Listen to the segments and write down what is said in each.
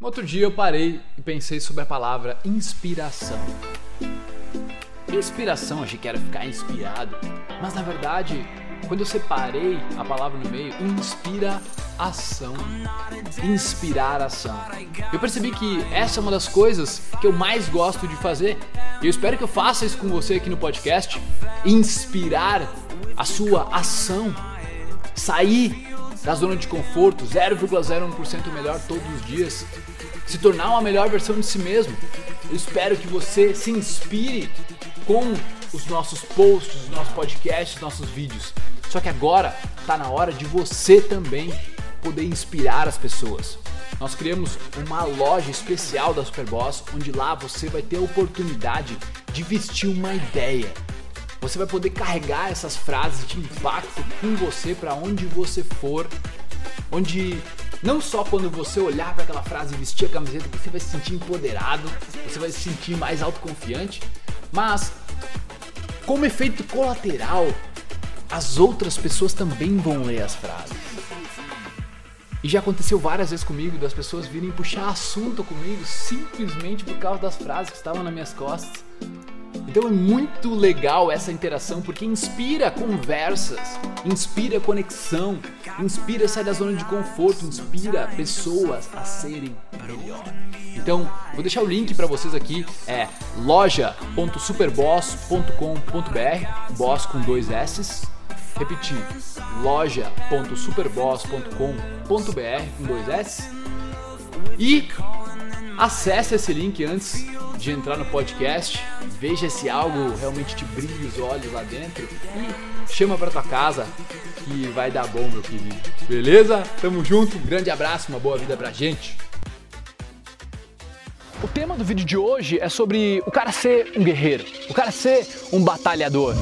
Outro dia eu parei e pensei sobre a palavra inspiração. Inspiração, achei que era ficar inspirado, mas na verdade, quando eu separei a palavra no meio, inspira ação. Inspirar ação. Eu percebi que essa é uma das coisas que eu mais gosto de fazer. E eu espero que eu faça isso com você aqui no podcast. Inspirar a sua ação. Sair da zona de conforto, 0,01% melhor todos os dias, se tornar uma melhor versão de si mesmo. Eu espero que você se inspire com os nossos posts, os nossos podcasts, os nossos vídeos. Só que agora está na hora de você também poder inspirar as pessoas. Nós criamos uma loja especial da Superboss, onde lá você vai ter a oportunidade de vestir uma ideia você vai poder carregar essas frases de impacto com você para onde você for, onde não só quando você olhar para aquela frase e vestir a camiseta você vai se sentir empoderado, você vai se sentir mais autoconfiante, mas como efeito colateral, as outras pessoas também vão ler as frases. E já aconteceu várias vezes comigo das pessoas virem puxar assunto comigo simplesmente por causa das frases que estavam nas minhas costas. Então é muito legal essa interação porque inspira conversas, inspira conexão, inspira sair da zona de conforto, inspira pessoas a serem melhor. Então, vou deixar o link para vocês aqui, é loja.superboss.com.br, boss com dois S. Repetir, loja.superboss.com.br com dois S. E acesse esse link antes de entrar no podcast, veja se algo realmente te brilha os olhos lá dentro e chama pra tua casa que vai dar bom, meu querido. Beleza? Tamo junto, um grande abraço, uma boa vida pra gente. O tema do vídeo de hoje é sobre o cara ser um guerreiro, o cara ser um batalhador.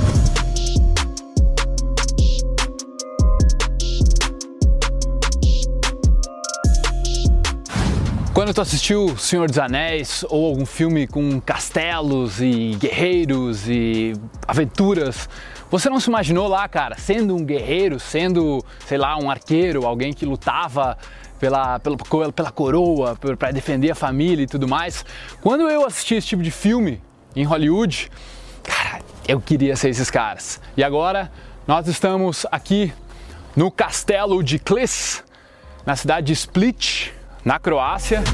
Quando tu assistiu Senhor dos Anéis ou algum filme com castelos e guerreiros e aventuras, você não se imaginou lá, cara, sendo um guerreiro, sendo, sei lá, um arqueiro, alguém que lutava pela, pela, pela coroa, para defender a família e tudo mais? Quando eu assisti esse tipo de filme em Hollywood, cara, eu queria ser esses caras. E agora nós estamos aqui no castelo de Klis, na cidade de Split, na Croácia.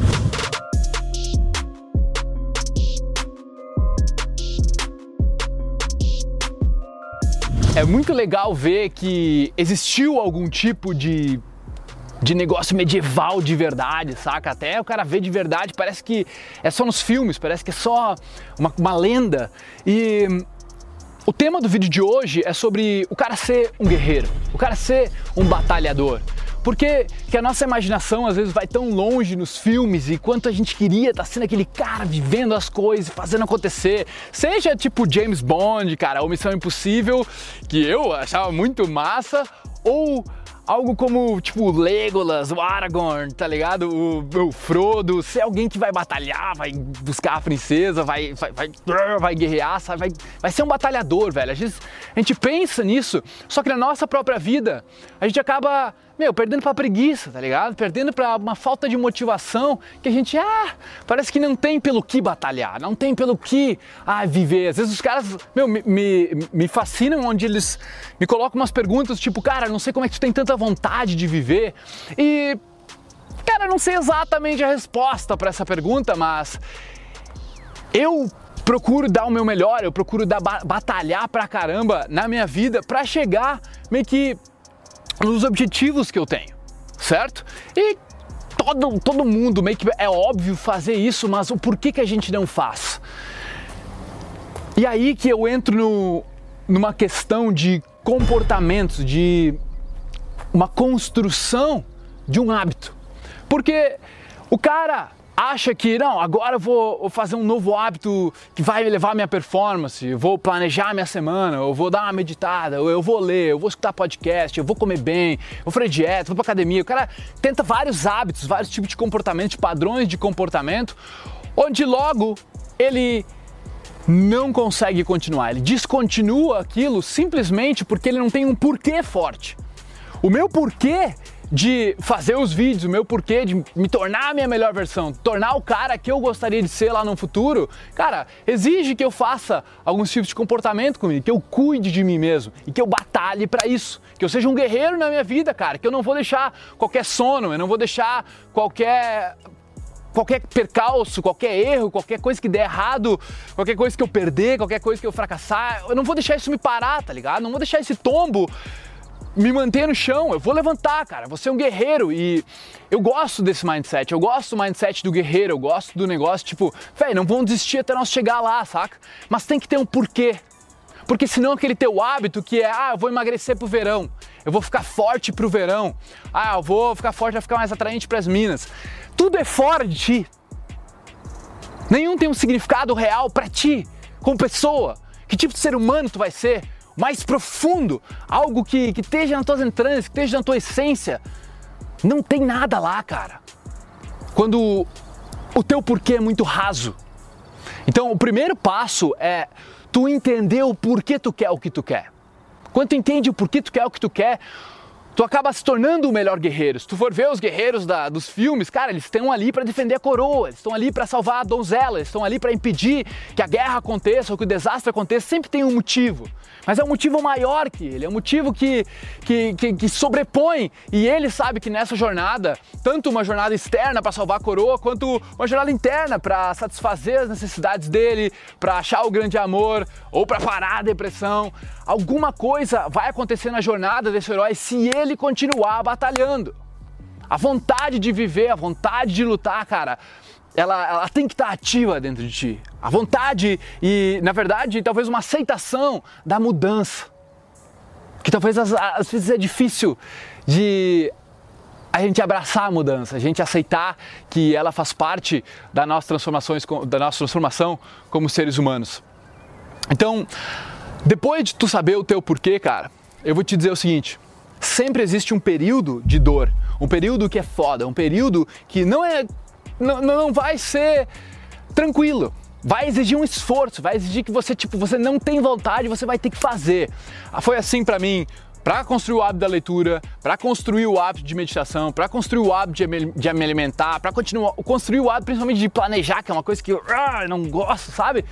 É muito legal ver que existiu algum tipo de de negócio medieval de verdade, saca? Até o cara vê de verdade, parece que é só nos filmes, parece que é só uma, uma lenda. E o tema do vídeo de hoje é sobre o cara ser um guerreiro, o cara ser um batalhador. Porque que a nossa imaginação às vezes vai tão longe nos filmes e quanto a gente queria estar tá sendo aquele cara vivendo as coisas, fazendo acontecer. Seja tipo James Bond, cara, ou Missão Impossível, que eu achava muito massa, ou algo como, tipo, Legolas, o Aragorn, tá ligado? O, o Frodo, ser alguém que vai batalhar, vai buscar a princesa, vai, vai, vai, vai guerrear, sabe? Vai, vai ser um batalhador, velho. Às vezes a gente pensa nisso, só que na nossa própria vida a gente acaba meu, perdendo pra preguiça, tá ligado? Perdendo pra uma falta de motivação que a gente, ah, parece que não tem pelo que batalhar, não tem pelo que ah, viver. Às vezes os caras, meu, me, me, me fascinam onde eles me colocam umas perguntas tipo, cara, não sei como é que tu tem tanta vontade de viver. E, cara, não sei exatamente a resposta para essa pergunta, mas eu procuro dar o meu melhor, eu procuro dar, batalhar pra caramba na minha vida para chegar meio que nos objetivos que eu tenho, certo? E todo, todo mundo meio que é óbvio fazer isso, mas o porquê que a gente não faz? E aí que eu entro no, numa questão de comportamentos, de uma construção de um hábito. Porque o cara acha que não, agora eu vou fazer um novo hábito que vai levar a minha performance, vou planejar minha semana, eu vou dar uma meditada, eu vou ler, eu vou escutar podcast, eu vou comer bem, eu vou fazer dieta, vou pra academia. O cara tenta vários hábitos, vários tipos de comportamento, padrões de comportamento, onde logo ele não consegue continuar, ele descontinua aquilo simplesmente porque ele não tem um porquê forte. O meu porquê de fazer os vídeos, o meu porquê de me tornar a minha melhor versão, tornar o cara que eu gostaria de ser lá no futuro, cara, exige que eu faça alguns tipos de comportamento comigo, que eu cuide de mim mesmo e que eu batalhe para isso, que eu seja um guerreiro na minha vida, cara, que eu não vou deixar qualquer sono, eu não vou deixar qualquer qualquer percalço, qualquer erro, qualquer coisa que der errado, qualquer coisa que eu perder, qualquer coisa que eu fracassar, eu não vou deixar isso me parar, tá ligado? Não vou deixar esse tombo me manter no chão, eu vou levantar, cara, você é um guerreiro e eu gosto desse mindset, eu gosto do mindset do guerreiro, eu gosto do negócio, tipo, velho, não vamos desistir até nós chegar lá, saca? Mas tem que ter um porquê. Porque senão aquele teu hábito que é, ah, eu vou emagrecer pro verão, eu vou ficar forte pro verão, ah, eu vou ficar forte, vai ficar mais atraente para as minas. Tudo é fora de ti. Nenhum tem um significado real para ti, como pessoa. Que tipo de ser humano tu vai ser? Mais profundo, algo que, que esteja nas tuas entranhas, que esteja na tua essência. Não tem nada lá, cara. Quando o teu porquê é muito raso. Então, o primeiro passo é tu entender o porquê tu quer o que tu quer. Quando tu entende o porquê tu quer o que tu quer, tu acaba se tornando o melhor guerreiro. Se tu for ver os guerreiros da, dos filmes, cara, eles estão ali para defender a coroa, eles estão ali para salvar a donzela, eles estão ali para impedir que a guerra aconteça ou que o desastre aconteça. Sempre tem um motivo. Mas é um motivo maior que ele, é um motivo que, que, que, que sobrepõe. E ele sabe que nessa jornada, tanto uma jornada externa para salvar a coroa, quanto uma jornada interna para satisfazer as necessidades dele, para achar o grande amor ou para parar a depressão, alguma coisa vai acontecer na jornada desse herói se ele continuar batalhando. A vontade de viver, a vontade de lutar, cara, ela, ela tem que estar ativa dentro de ti. A vontade e, na verdade, talvez uma aceitação da mudança. Que talvez às, às vezes é difícil de a gente abraçar a mudança, a gente aceitar que ela faz parte da nossa, transformações, da nossa transformação como seres humanos. Então, depois de tu saber o teu porquê, cara, eu vou te dizer o seguinte: sempre existe um período de dor, um período que é foda, um período que não é não, não vai ser tranquilo. Vai exigir um esforço, vai exigir que você, tipo, você não tem vontade, você vai ter que fazer. Ah, foi assim para mim, para construir o hábito da leitura, para construir o hábito de meditação, para construir o hábito de me, alimentar, para continuar construir o hábito principalmente de planejar, que é uma coisa que eu ah, não gosto, sabe?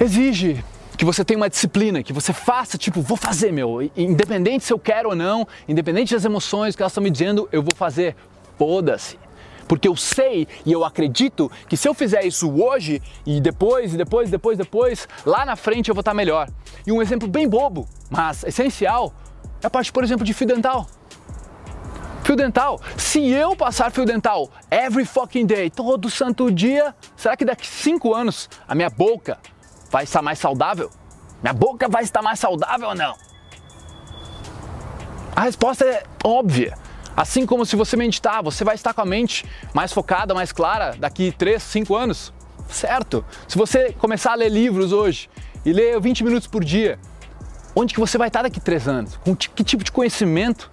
Exige que você tenha uma disciplina, que você faça, tipo, vou fazer, meu, independente se eu quero ou não, independente das emoções que elas estão me dizendo, eu vou fazer. Foda-se. Porque eu sei e eu acredito que se eu fizer isso hoje e depois, e depois, depois, depois, lá na frente eu vou estar melhor. E um exemplo bem bobo, mas essencial, é a parte, por exemplo, de fio dental. Fio dental. Se eu passar fio dental every fucking day, todo santo dia, será que daqui 5 anos a minha boca vai estar mais saudável? Minha boca vai estar mais saudável ou não? A resposta é óbvia. Assim como se você meditar, você vai estar com a mente mais focada, mais clara daqui 3, 5 anos. Certo? Se você começar a ler livros hoje e ler 20 minutos por dia, onde que você vai estar daqui 3 anos? Com que tipo de conhecimento?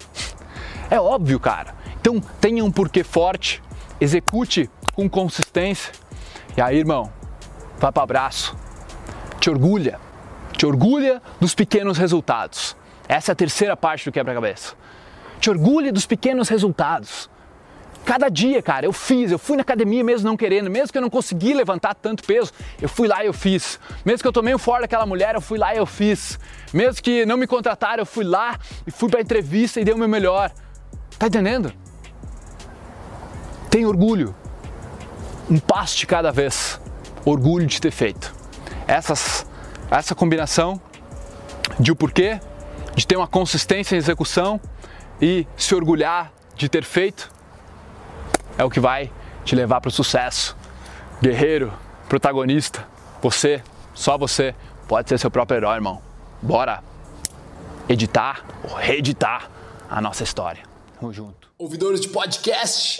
É óbvio, cara. Então tenha um porquê forte, execute com consistência. E aí, irmão, vai para abraço. Te orgulha. Te orgulha dos pequenos resultados. Essa é a terceira parte do quebra-cabeça. Te orgulhe dos pequenos resultados. Cada dia, cara, eu fiz, eu fui na academia mesmo não querendo, mesmo que eu não consegui levantar tanto peso, eu fui lá e eu fiz. Mesmo que eu tomei um fora daquela mulher, eu fui lá e eu fiz. Mesmo que não me contrataram, eu fui lá e fui pra entrevista e dei o meu melhor. Tá entendendo? Tem orgulho. Um passo de cada vez. Orgulho de ter feito. Essas, essa combinação de o porquê, de ter uma consistência em execução e se orgulhar de ter feito é o que vai te levar para o sucesso. Guerreiro, protagonista, você, só você pode ser seu próprio herói, irmão. Bora editar ou reeditar a nossa história. Tamo junto. Ouvidores de podcast,